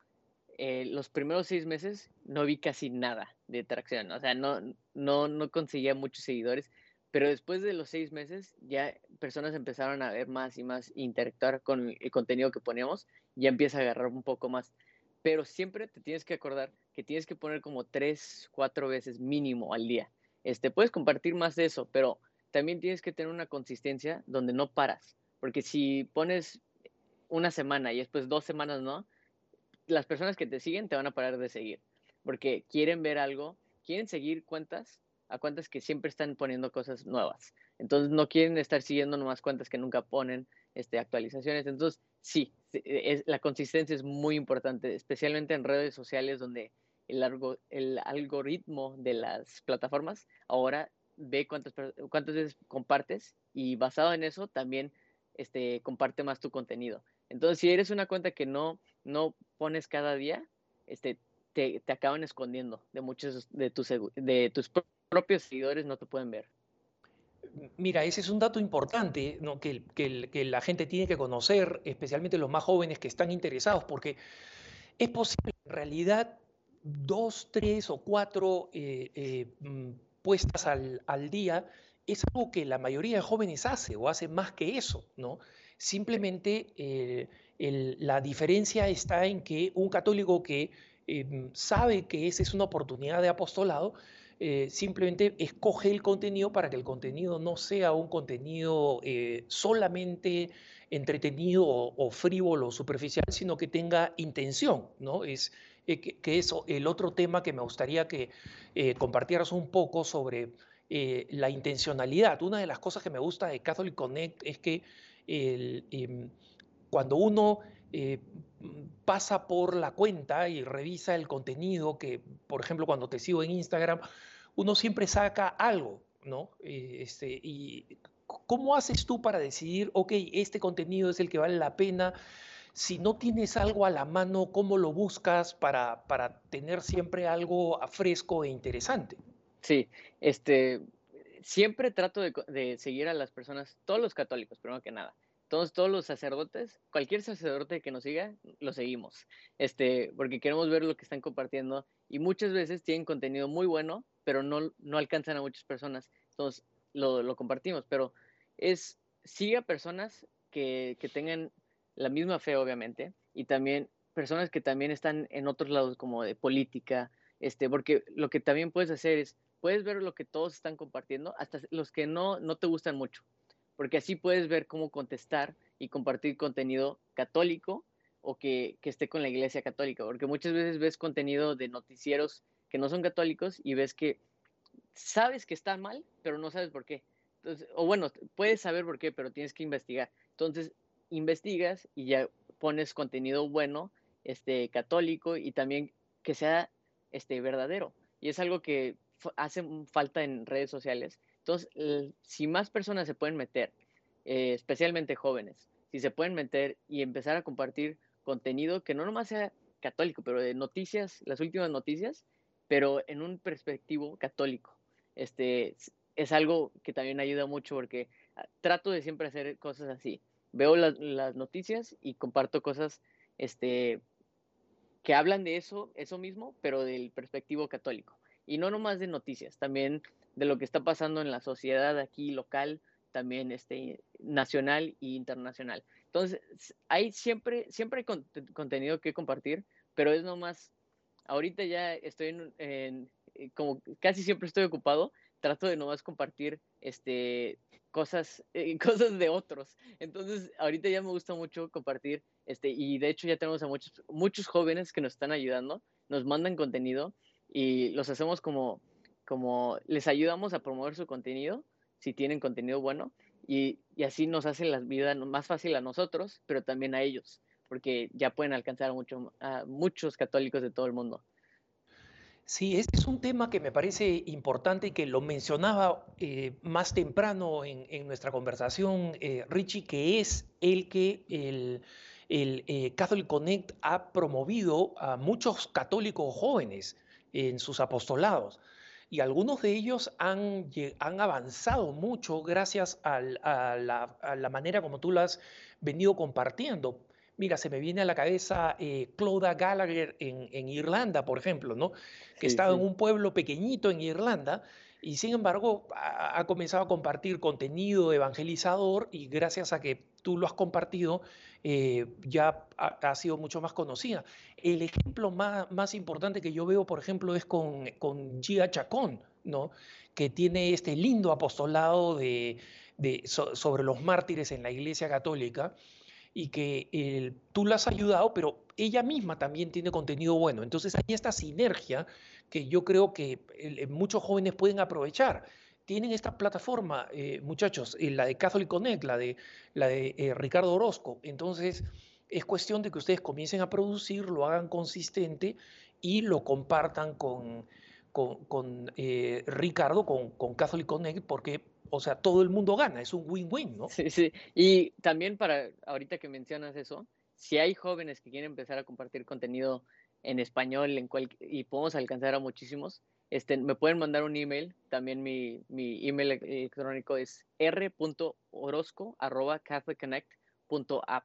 eh, los primeros seis meses no vi casi nada de tracción, o sea, no, no, no conseguía muchos seguidores, pero después de los seis meses ya personas empezaron a ver más y más, interactuar con el contenido que poníamos, ya empieza a agarrar un poco más. Pero siempre te tienes que acordar que tienes que poner como tres, cuatro veces mínimo al día. Este, puedes compartir más de eso, pero también tienes que tener una consistencia donde no paras, porque si pones una semana y después dos semanas no, las personas que te siguen te van a parar de seguir, porque quieren ver algo, quieren seguir cuentas a cuentas que siempre están poniendo cosas nuevas. Entonces no quieren estar siguiendo nomás cuentas que nunca ponen este, actualizaciones. Entonces sí, es, la consistencia es muy importante, especialmente en redes sociales donde el, el algoritmo de las plataformas ahora ve cuántas, cuántas veces compartes y basado en eso también este, comparte más tu contenido. Entonces, si eres una cuenta que no, no pones cada día, este, te, te acaban escondiendo de muchos de tus, de tus propios seguidores, no te pueden ver. Mira, ese es un dato importante ¿no? que, que, que, la gente tiene que conocer, especialmente los más jóvenes que están interesados, porque es posible en realidad dos, tres o cuatro eh, eh, mm, puestas al, al, día es algo que la mayoría de jóvenes hace o hace más que eso, ¿no? Simplemente eh, la diferencia está en que un católico que em, sabe que esa es una oportunidad de apostolado, eh, simplemente escoge el contenido para que el contenido no sea un contenido eh, solamente entretenido o, frívolo o superficial, sino que tenga intención, ¿no? Es, que, que, es el otro tema que me gustaría que compartieras un poco sobre la intencionalidad. Una de las cosas que me gusta de Catholic Connect es que Em, cuando uno eh, pasa por la cuenta y revisa el contenido, que por ejemplo cuando te sigo en Instagram, uno siempre saca algo, ¿no? Eh, este, y ¿cómo haces tú para decidir, ok, este contenido es el que vale la pena si no tienes algo a la mano, ¿cómo lo buscas para, para tener siempre algo fresco e interesante? Sí, este, siempre trato de, de, seguir a las personas, todos los católicos, primero que nada, todos, todos los sacerdotes, cualquier sacerdote que nos siga, lo seguimos, este, porque queremos ver lo que están compartiendo y muchas veces tienen contenido muy bueno, pero no, no alcanzan a muchas personas, entonces lo, lo compartimos, pero es, sigue a personas que, que tengan la misma fe, obviamente, y también personas que también están en otros lados como de política, este, porque lo que también puedes hacer es, puedes ver lo que todos están compartiendo, hasta los que no, no te gustan mucho, porque así puedes ver cómo contestar y compartir contenido católico o que, que esté con la iglesia católica, porque muchas veces ves contenido de noticieros que no son católicos y ves que sabes que está mal, pero no sabes por qué. Entonces, o bueno, puedes saber por qué, pero tienes que investigar. Entonces, investigas y ya pones contenido bueno, este, católico y también que sea este, verdadero. Y es algo que hace falta en redes sociales. Entonces, si más personas se pueden meter, eh, especialmente jóvenes, si se pueden meter y empezar a compartir contenido que no nomás sea católico, pero de noticias, las últimas noticias, pero en un perspectivo católico. Este, es algo que también ayuda mucho porque ah, trato de siempre hacer cosas así. Veo las, las noticias y comparto cosas este, que hablan de eso, eso mismo, pero del perspectivo católico. Y no nomás de noticias, también de lo que está pasando en la sociedad aquí local, también este, nacional e internacional. Entonces, hay siempre, siempre hay contenido que compartir, pero es nomás, ahorita ya estoy en, en, eh, como casi siempre estoy ocupado, trato de nomás compartir este, cosas, eh, cosas de otros. Entonces, ahorita ya me gusta mucho compartir, este, y de hecho ya tenemos a muchos, muchos jóvenes que nos están ayudando, nos mandan contenido y los hacemos como, como, les ayudamos a promover su contenido, si tienen contenido bueno, y, y así nos hace la vida más fácil a nosotros, pero también a ellos, porque ya pueden alcanzar mucho, a muchos católicos de todo el mundo. Sí, este es un tema que me parece importante y que lo mencionaba eh, más temprano en, nuestra conversación, eh, Richie, que es el que el, el eh, Catholic Connect ha promovido a muchos católicos jóvenes en sus apostolados. Y algunos de ellos han, han avanzado mucho gracias a, la, a la manera como tú lo has venido compartiendo. Mira, se me viene a la cabeza eh, Clodagh Gallagher en, Irlanda, por ejemplo, ¿no? Que estaba en un pueblo pequeñito en Irlanda y sin embargo ha, comenzado a compartir contenido evangelizador y gracias a que tú lo has compartido eh, ya ha, sido mucho más conocida. El ejemplo más, más, importante que yo veo, por ejemplo, es con, con Gia Chacón, ¿no? Que tiene este lindo apostolado de, de sobre los mártires en la Iglesia Católica y que tú la has ayudado, pero ella misma también tiene contenido bueno. Entonces hay esta sinergia que yo creo que muchos jóvenes pueden aprovechar. Tienen esta plataforma, eh, muchachos, eh, la de Catholic Connect, la de, la de eh, Ricardo Orozco. Entonces es cuestión de que ustedes comiencen a producir, lo hagan consistente y lo compartan con, con, Ricardo, con, con Catholic Connect, porque o sea, todo el mundo gana, es un win-win, ¿no? Sí, sí. Y también para, ahorita que mencionas eso, si hay jóvenes que quieren empezar a compartir contenido en español en cual, y podemos alcanzar a muchísimos, este, me pueden mandar un email. También mi, mi email electrónico es r.orozco.catholicconnect.app.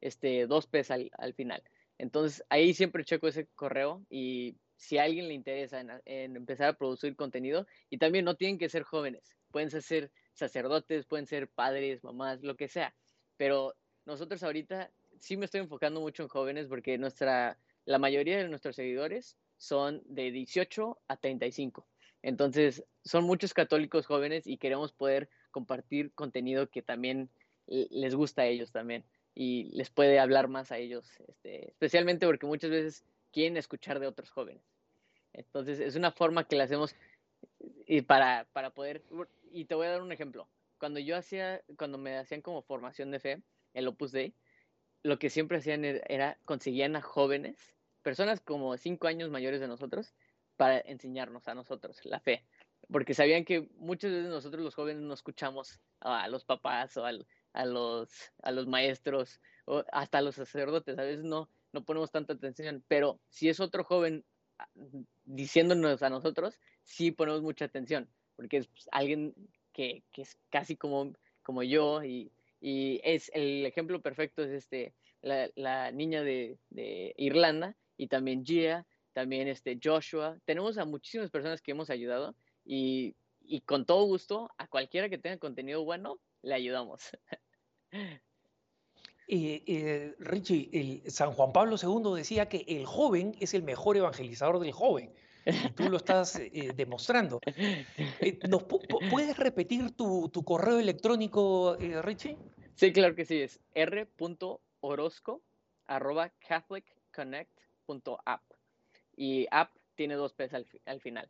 Este, dos P's al, al, final. Entonces, ahí siempre checo ese correo y si a alguien le interesa en, en empezar a producir contenido, y también no tienen que ser jóvenes pueden ser sacerdotes, pueden ser padres, mamás, lo que sea. Pero nosotros ahorita sí me estoy enfocando mucho en jóvenes porque nuestra, la mayoría de nuestros seguidores son de 18 a 35. Entonces, son muchos católicos jóvenes y queremos poder compartir contenido que también les gusta a ellos también y les puede hablar más a ellos, este, especialmente porque muchas veces quieren escuchar de otros jóvenes. Entonces, es una forma que le hacemos y para, para poder, y te voy a dar un ejemplo. Cuando yo hacía, cuando me hacían como formación de fe, el Opus Dei, lo que siempre hacían e, era, conseguían a jóvenes, personas como cinco años mayores de nosotros, para enseñarnos a nosotros la fe. Porque sabían que muchas veces nosotros los jóvenes no escuchamos a los papás o a, los, a los maestros o hasta los sacerdotes, a veces no, no ponemos tanta atención, pero si es otro joven ah, diciéndonos a nosotros, sí ponemos mucha atención, porque es pues, alguien que, que, es casi como, como yo y, y, es el ejemplo perfecto es este, la, la niña de, de, Irlanda y también Gia, también este Joshua. Tenemos a muchísimas personas que hemos ayudado y, y con todo gusto a cualquiera que tenga contenido bueno, le ayudamos. Eh, eh, Richie, el San Juan Pablo II decía que el joven es el mejor evangelizador del joven. Y tú lo estás eh, demostrando. Eh, ¿nos ¿Puedes repetir tu, tu, correo electrónico, eh, Richie? Sí, claro que sí. Es r.orozco catholicconnect.app. Y app tiene dos P's al, al, final.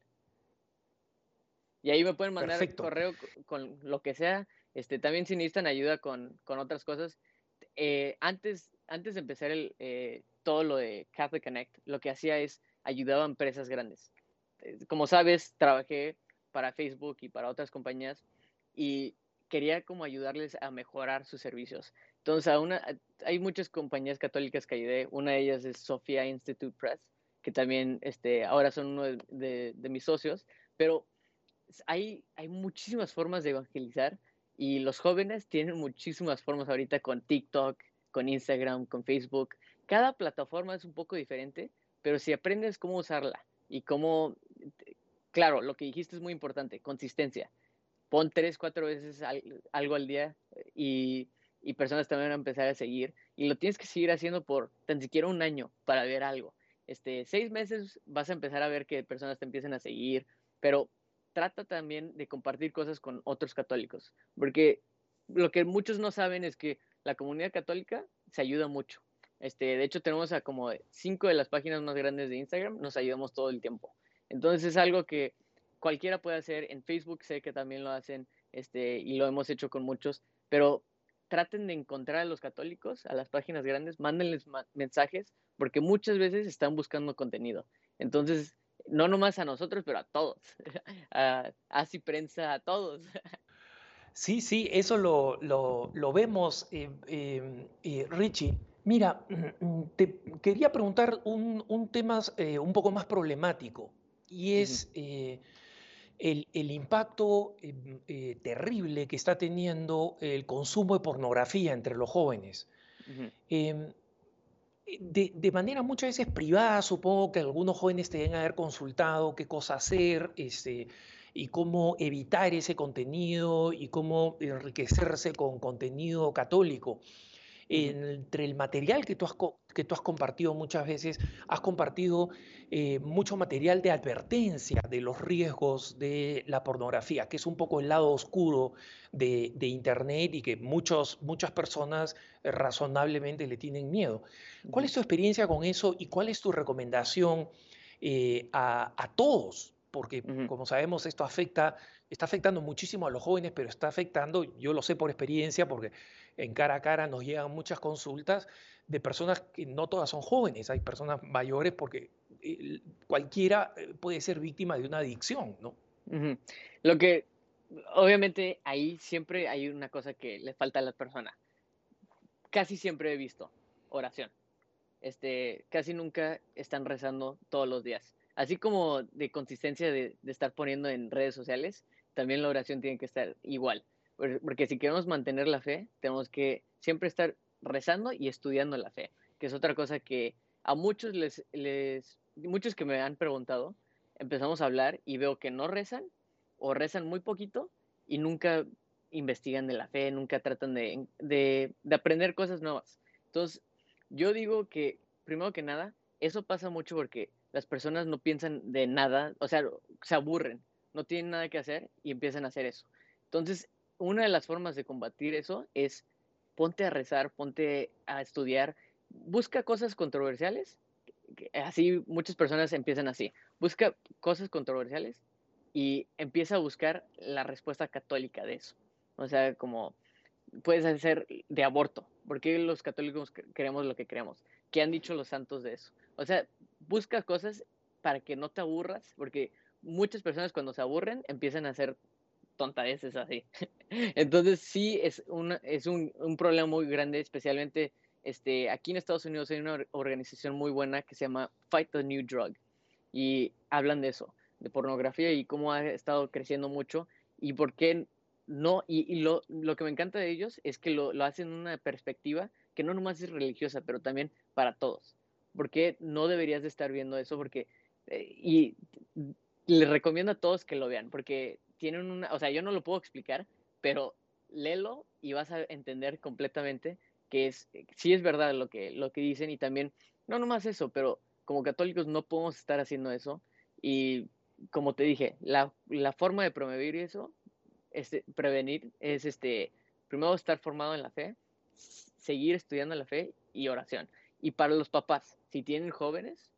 Y ahí me pueden mandar el correo con, con lo que sea. Este, también si necesitan ayuda con, con otras cosas, eh, antes, antes de empezar el, eh, todo lo de Catholic Connect, lo que hacía es ayudaba a empresas grandes. Eh, como sabes, trabajé para Facebook y para otras compañías y quería como ayudarles a mejorar sus servicios. Entonces, una, hay muchas compañías católicas que ayudé. Una de ellas es Sophia Institute Press, que también este, ahora son uno de, de, de mis socios. Pero hay, hay muchísimas formas de evangelizar y los jóvenes tienen muchísimas formas ahorita con TikTok, con Instagram, con Facebook. Cada plataforma es un poco diferente, pero si aprendes cómo usarla y cómo, claro, lo que dijiste es muy importante, consistencia. Pon tres, cuatro veces algo al día y, y personas también van a empezar a seguir. Y lo tienes que seguir haciendo por tan siquiera un año para ver algo. Este, seis meses vas a empezar a ver que personas te empiezan a seguir, pero trata también de compartir cosas con otros católicos, porque lo que muchos no saben es que la comunidad católica se ayuda mucho. Este, de hecho, tenemos a como cinco de las páginas más grandes de Instagram, nos ayudamos todo el tiempo. Entonces es algo que cualquiera puede hacer. En Facebook sé que también lo hacen este, y lo hemos hecho con muchos, pero traten de encontrar a los católicos, a las páginas grandes, mándenles mensajes, porque muchas veces están buscando contenido. Entonces, no nomás a nosotros, pero a todos, a así prensa, a todos. Sí, sí, eso lo, lo, lo vemos, eh, eh, eh, Richie. Mira, te quería preguntar un, un tema eh, un poco más problemático y es uh -huh. El, el, impacto em, terrible que está teniendo el consumo de pornografía entre los jóvenes. Uh -huh. Eh, de, de, manera muchas veces privada, supongo que algunos jóvenes te deben haber consultado qué cosa hacer este, y cómo evitar ese contenido y cómo enriquecerse con contenido católico entre el material que tú has, que tú has compartido muchas veces, has compartido eh, mucho material de advertencia de los riesgos de la pornografía, que es un poco el lado oscuro de, de Internet y que muchos, muchas personas razonablemente le tienen miedo. ¿Cuál es tu experiencia con eso y cuál es tu recomendación eh, a, a todos? porque como sabemos esto afecta, está afectando muchísimo a los jóvenes, pero está afectando, yo lo sé por experiencia, porque en cara a cara nos llegan muchas consultas de personas que no todas son jóvenes, hay personas mayores porque eh, cualquiera eh, puede ser víctima de una adicción, ¿no? Lo que, obviamente, ahí siempre hay una cosa que le falta a la persona. Casi siempre he visto oración. Este, casi nunca están rezando todos los días así como de consistencia de, de, estar poniendo en redes sociales, también la oración tiene que estar igual. Porque si queremos mantener la fe, tenemos que siempre estar rezando y estudiando la fe, que es otra cosa que a muchos les, les muchos que me han preguntado, empezamos a hablar y veo que no rezan o rezan muy poquito y nunca investigan de la fe, nunca tratan de, de, de aprender cosas nuevas. Entonces, yo digo que, primero que nada, eso pasa mucho porque las personas no piensan de nada, o sea, se aburren, no tienen nada que hacer y empiezan a hacer eso. Entonces, una de las formas de combatir eso es ponte a rezar, ponte a estudiar, busca cosas controversiales. Así muchas personas empiezan así. Busca cosas controversiales y empieza a buscar la respuesta católica de eso. O sea, como puedes hacer de aborto. ¿Por qué los católicos queremos lo que queremos? ¿Qué han dicho los santos de eso? O sea, busca cosas para que no te aburras, porque muchas personas cuando se aburren empiezan a hacer tontadeces así. Entonces sí es, una, es un, un, problema muy grande, especialmente Este, aquí en Estados Unidos hay una organización muy buena que se llama Fight the New Drug y hablan de eso, de pornografía y cómo ha estado creciendo mucho y por qué no, y, lo, lo, que me encanta de ellos es que lo, lo hacen en una perspectiva que no nomás es religiosa, pero también para todos. Porque no deberías de estar viendo eso? Porque, eh, y les recomiendo a todos que lo vean, porque tienen una, o sea, yo no lo puedo explicar, pero léelo y vas a entender completamente que es, sí es verdad lo que, lo que dicen y también, no nomás eso, pero como católicos no podemos estar haciendo eso y como te dije, la, la forma de promover eso, este, prevenir, es este, primero estar formado en la fe, seguir estudiando la fe y oración. Y para los papás, si tienen jóvenes,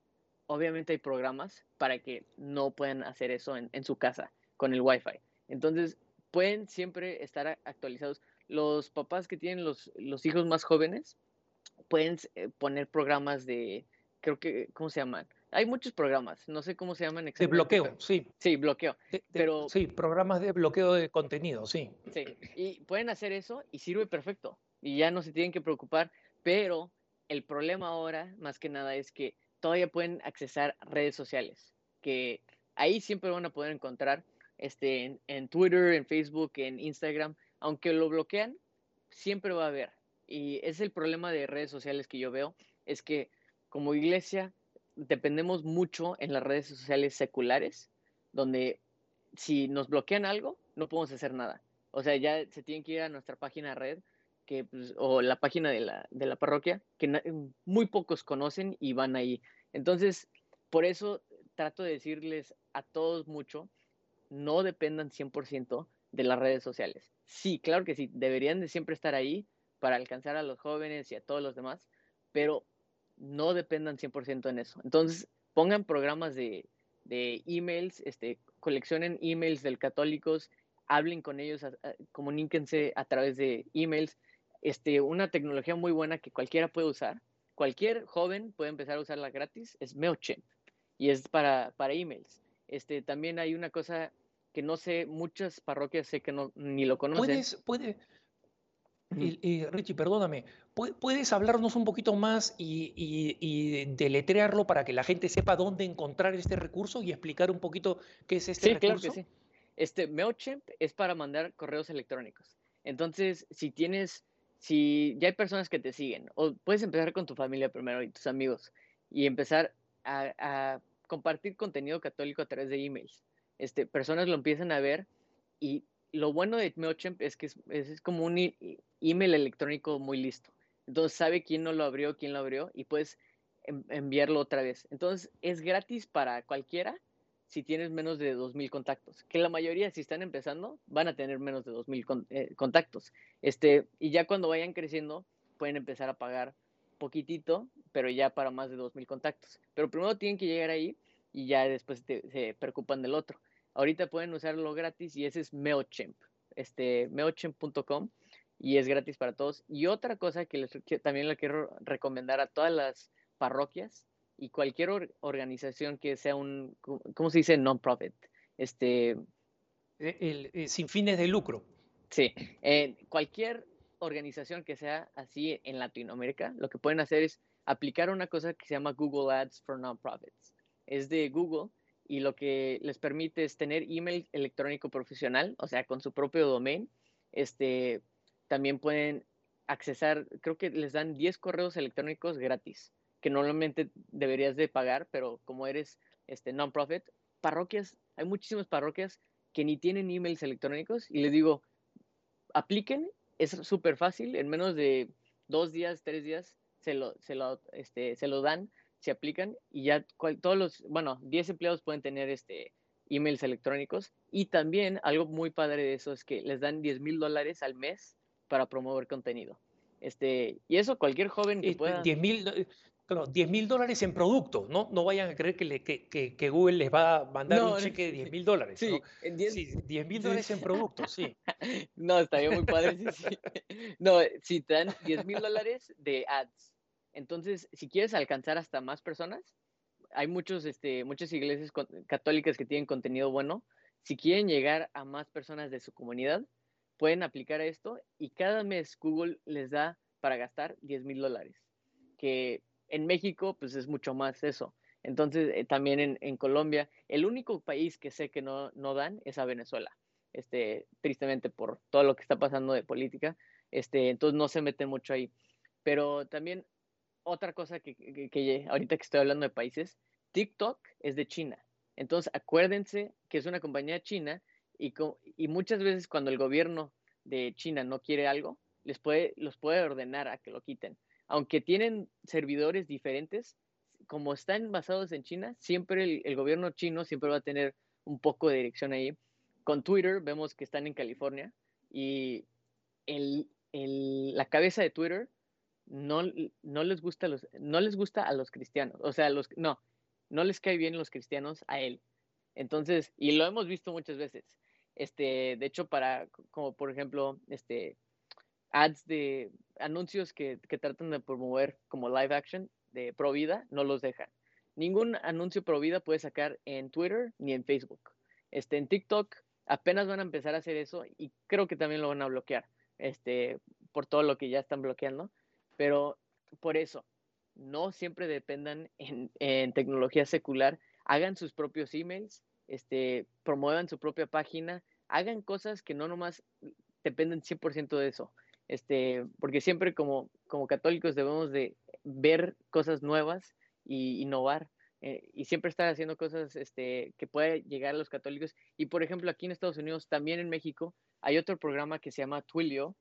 obviamente hay programas para que no puedan hacer eso en, su casa con el Wi-Fi. Entonces, pueden siempre estar actualizados. Los papás que tienen los, los hijos más jóvenes pueden eh, poner programas de, creo que, ¿cómo se llaman? Hay muchos programas, no sé cómo se llaman exactamente. De bloqueo, sí. Sí, bloqueo. pero, sí, programas de bloqueo de contenido, sí. Sí, y pueden hacer eso y sirve perfecto. Y ya no se tienen que preocupar, pero el problema ahora, más que nada, es que todavía pueden accesar redes sociales, que ahí siempre van a poder encontrar este, en, Twitter, en Facebook, en Instagram, aunque lo bloquean, siempre va a haber. Y es el problema de redes sociales que yo veo, es que como iglesia dependemos mucho en las redes sociales seculares, donde si nos bloquean algo, no podemos hacer nada. O sea, ya se tienen que ir a nuestra página red que, pues, o la página de la, de la parroquia, que muy pocos conocen y van ahí. Entonces, por eso trato de decirles a todos mucho, no dependan 100% de las redes sociales. Sí, claro que sí, deberían de siempre estar ahí para alcanzar a los jóvenes y a todos los demás, pero no dependan 100% en eso. Entonces, pongan programas de, de emails, este, coleccionen emails del católicos, hablen con ellos, comuníquense a través de emails. Este, una tecnología muy buena que cualquiera puede usar, cualquier joven puede empezar a usarla gratis, es MailChimp y es para, para emails. Este, también hay una cosa que no sé, muchas parroquias sé que no, ni lo conocen. ¿Puedes, puede, y, Richie, perdóname, ¿puedes hablarnos un poquito más y, deletrearlo para que la gente sepa dónde encontrar este recurso y explicar un poquito qué es este recurso? Claro que sí. Este MailChimp es para mandar correos electrónicos. Entonces, si tienes, si ya hay personas que te siguen, o puedes empezar con tu familia primero y tus amigos y empezar a, compartir contenido católico a través de emails. Este, personas lo empiezan a ver y lo bueno de MailChimp es que es, como un email electrónico muy listo. Entonces sabe quién no lo abrió, quién lo abrió y puedes enviarlo otra vez. Entonces es gratis para cualquiera si tienes menos de 2.000 contactos. Que la mayoría, si están empezando, van a tener menos de 2.000 eh, contactos. Este, y ya cuando vayan creciendo, pueden empezar a pagar poquitito, pero ya para más de 2.000 contactos. Pero primero tienen que llegar ahí y ya después se preocupan del otro. Ahorita pueden usarlo gratis y ese es MailChimp, este, MailChimp.com y es gratis para todos. Y otra cosa que, les, también le quiero recomendar a todas las parroquias y cualquier organización que sea un, ¿cómo se dice? Non-profit. Este, e, el, sin fines de lucro. Sí, cualquier organización que sea así en Latinoamérica, lo que pueden hacer es aplicar una cosa que se llama Google Ads for Non-Profits. Es de Google y lo que les permite es tener email electrónico profesional, o sea, con su propio domain. Este, también pueden accesar, creo que les dan 10 correos electrónicos gratis, que normalmente deberías de pagar, pero como eres este non-profit, parroquias, hay muchísimas parroquias que ni tienen emails electrónicos y les digo, apliquen, es súper fácil, en menos de dos días, tres días se lo, se lo, este, se lo dan se aplican y ya todos los, bueno, 10 empleados pueden tener este emails electrónicos y también algo muy padre de eso es que les dan 10 mil dólares al mes para promover contenido. Este, y eso cualquier joven que pueda... 10 mil dólares en producto, ¿no? No vayan a creer que, le, que, que, Google les va a mandar un cheque de 10 mil dólares. Sí, 10 mil dólares en producto, sí. No, estaría muy padre. sí, sí. No, si te dan 10 mil dólares de ads entonces, si quieres alcanzar hasta más personas, hay muchos, este, muchas iglesias católicas que tienen contenido bueno. Si quieren llegar a más personas de su comunidad, pueden aplicar esto y cada mes Google les da para gastar 10 mil dólares, que en México pues es mucho más eso. Entonces, eh, también en, Colombia, el único país que sé que no, no dan es a Venezuela, este, tristemente por todo lo que está pasando de política, este, entonces no se mete mucho ahí. Pero también otra cosa que, que, que ahorita que estoy hablando de países, TikTok es de China. Entonces, acuérdense que es una compañía china y, y muchas veces cuando el gobierno de China no quiere algo, les puede, los puede ordenar a que lo quiten. Aunque tienen servidores diferentes, como están basados en China, siempre el, gobierno chino siempre va a tener un poco de dirección ahí. Con Twitter vemos que están en California y la cabeza de Twitter no, no, les gusta no les gusta a los cristianos. O sea, los, no, no les cae bien los cristianos a él. Entonces, y lo hemos visto muchas veces. Este, de hecho, para, como por ejemplo, este, ads de anuncios que, que tratan de promover como live action de pro vida, no los dejan. Ningún anuncio pro vida puede sacar en Twitter ni en Facebook. Este, en TikTok apenas van a empezar a hacer eso y creo que también lo van a bloquear, este, por todo lo que ya están bloqueando. Pero por eso, no siempre dependan en, en tecnología secular, hagan sus propios emails, este, promuevan su propia página, hagan cosas que no nomás dependen 100% de eso. Este, porque siempre como, como católicos debemos de ver cosas nuevas y innovar eh, y siempre estar haciendo cosas este, que pueda llegar a los católicos. Y por ejemplo, aquí en Estados Unidos, también en México, hay otro programa que se llama Twilio,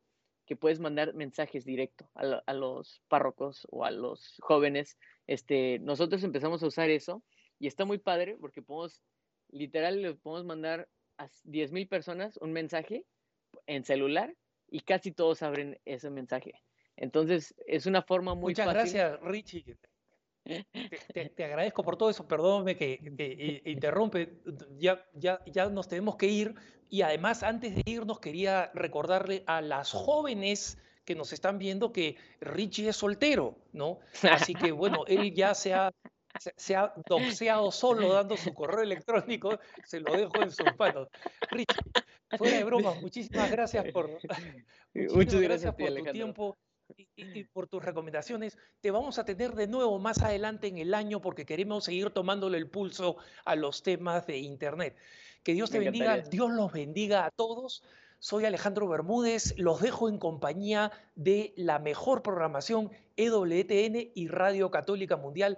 que puedes mandar mensajes directo a, a, los párrocos o a los jóvenes. Este, nosotros empezamos a usar eso y está muy padre porque podemos, literal, le podemos mandar a 10.000 personas un mensaje en celular y casi todos abren ese mensaje. Entonces, es una forma muy Muchas gracias, Richie. Te, agradezco por todo eso, perdóname que, interrumpe, ya, ya, ya nos tenemos que ir y además antes de irnos quería recordarle a las jóvenes que nos están viendo que Richie es soltero, ¿no? Así que bueno, él ya se ha, se ha doxeado solo dando su correo electrónico, se lo dejo en sus manos. Richie, fuera de broma, muchísimas gracias por, Muchas gracias, por tu tiempo y, por tus recomendaciones. Te vamos a tener de nuevo más adelante en el año porque queremos seguir tomándole el pulso a los temas de Internet. Que Dios te bendiga, Dios los bendiga a todos. Soy Alejandro Bermúdez, los dejo en compañía de la mejor programación EWTN y Radio Católica Mundial.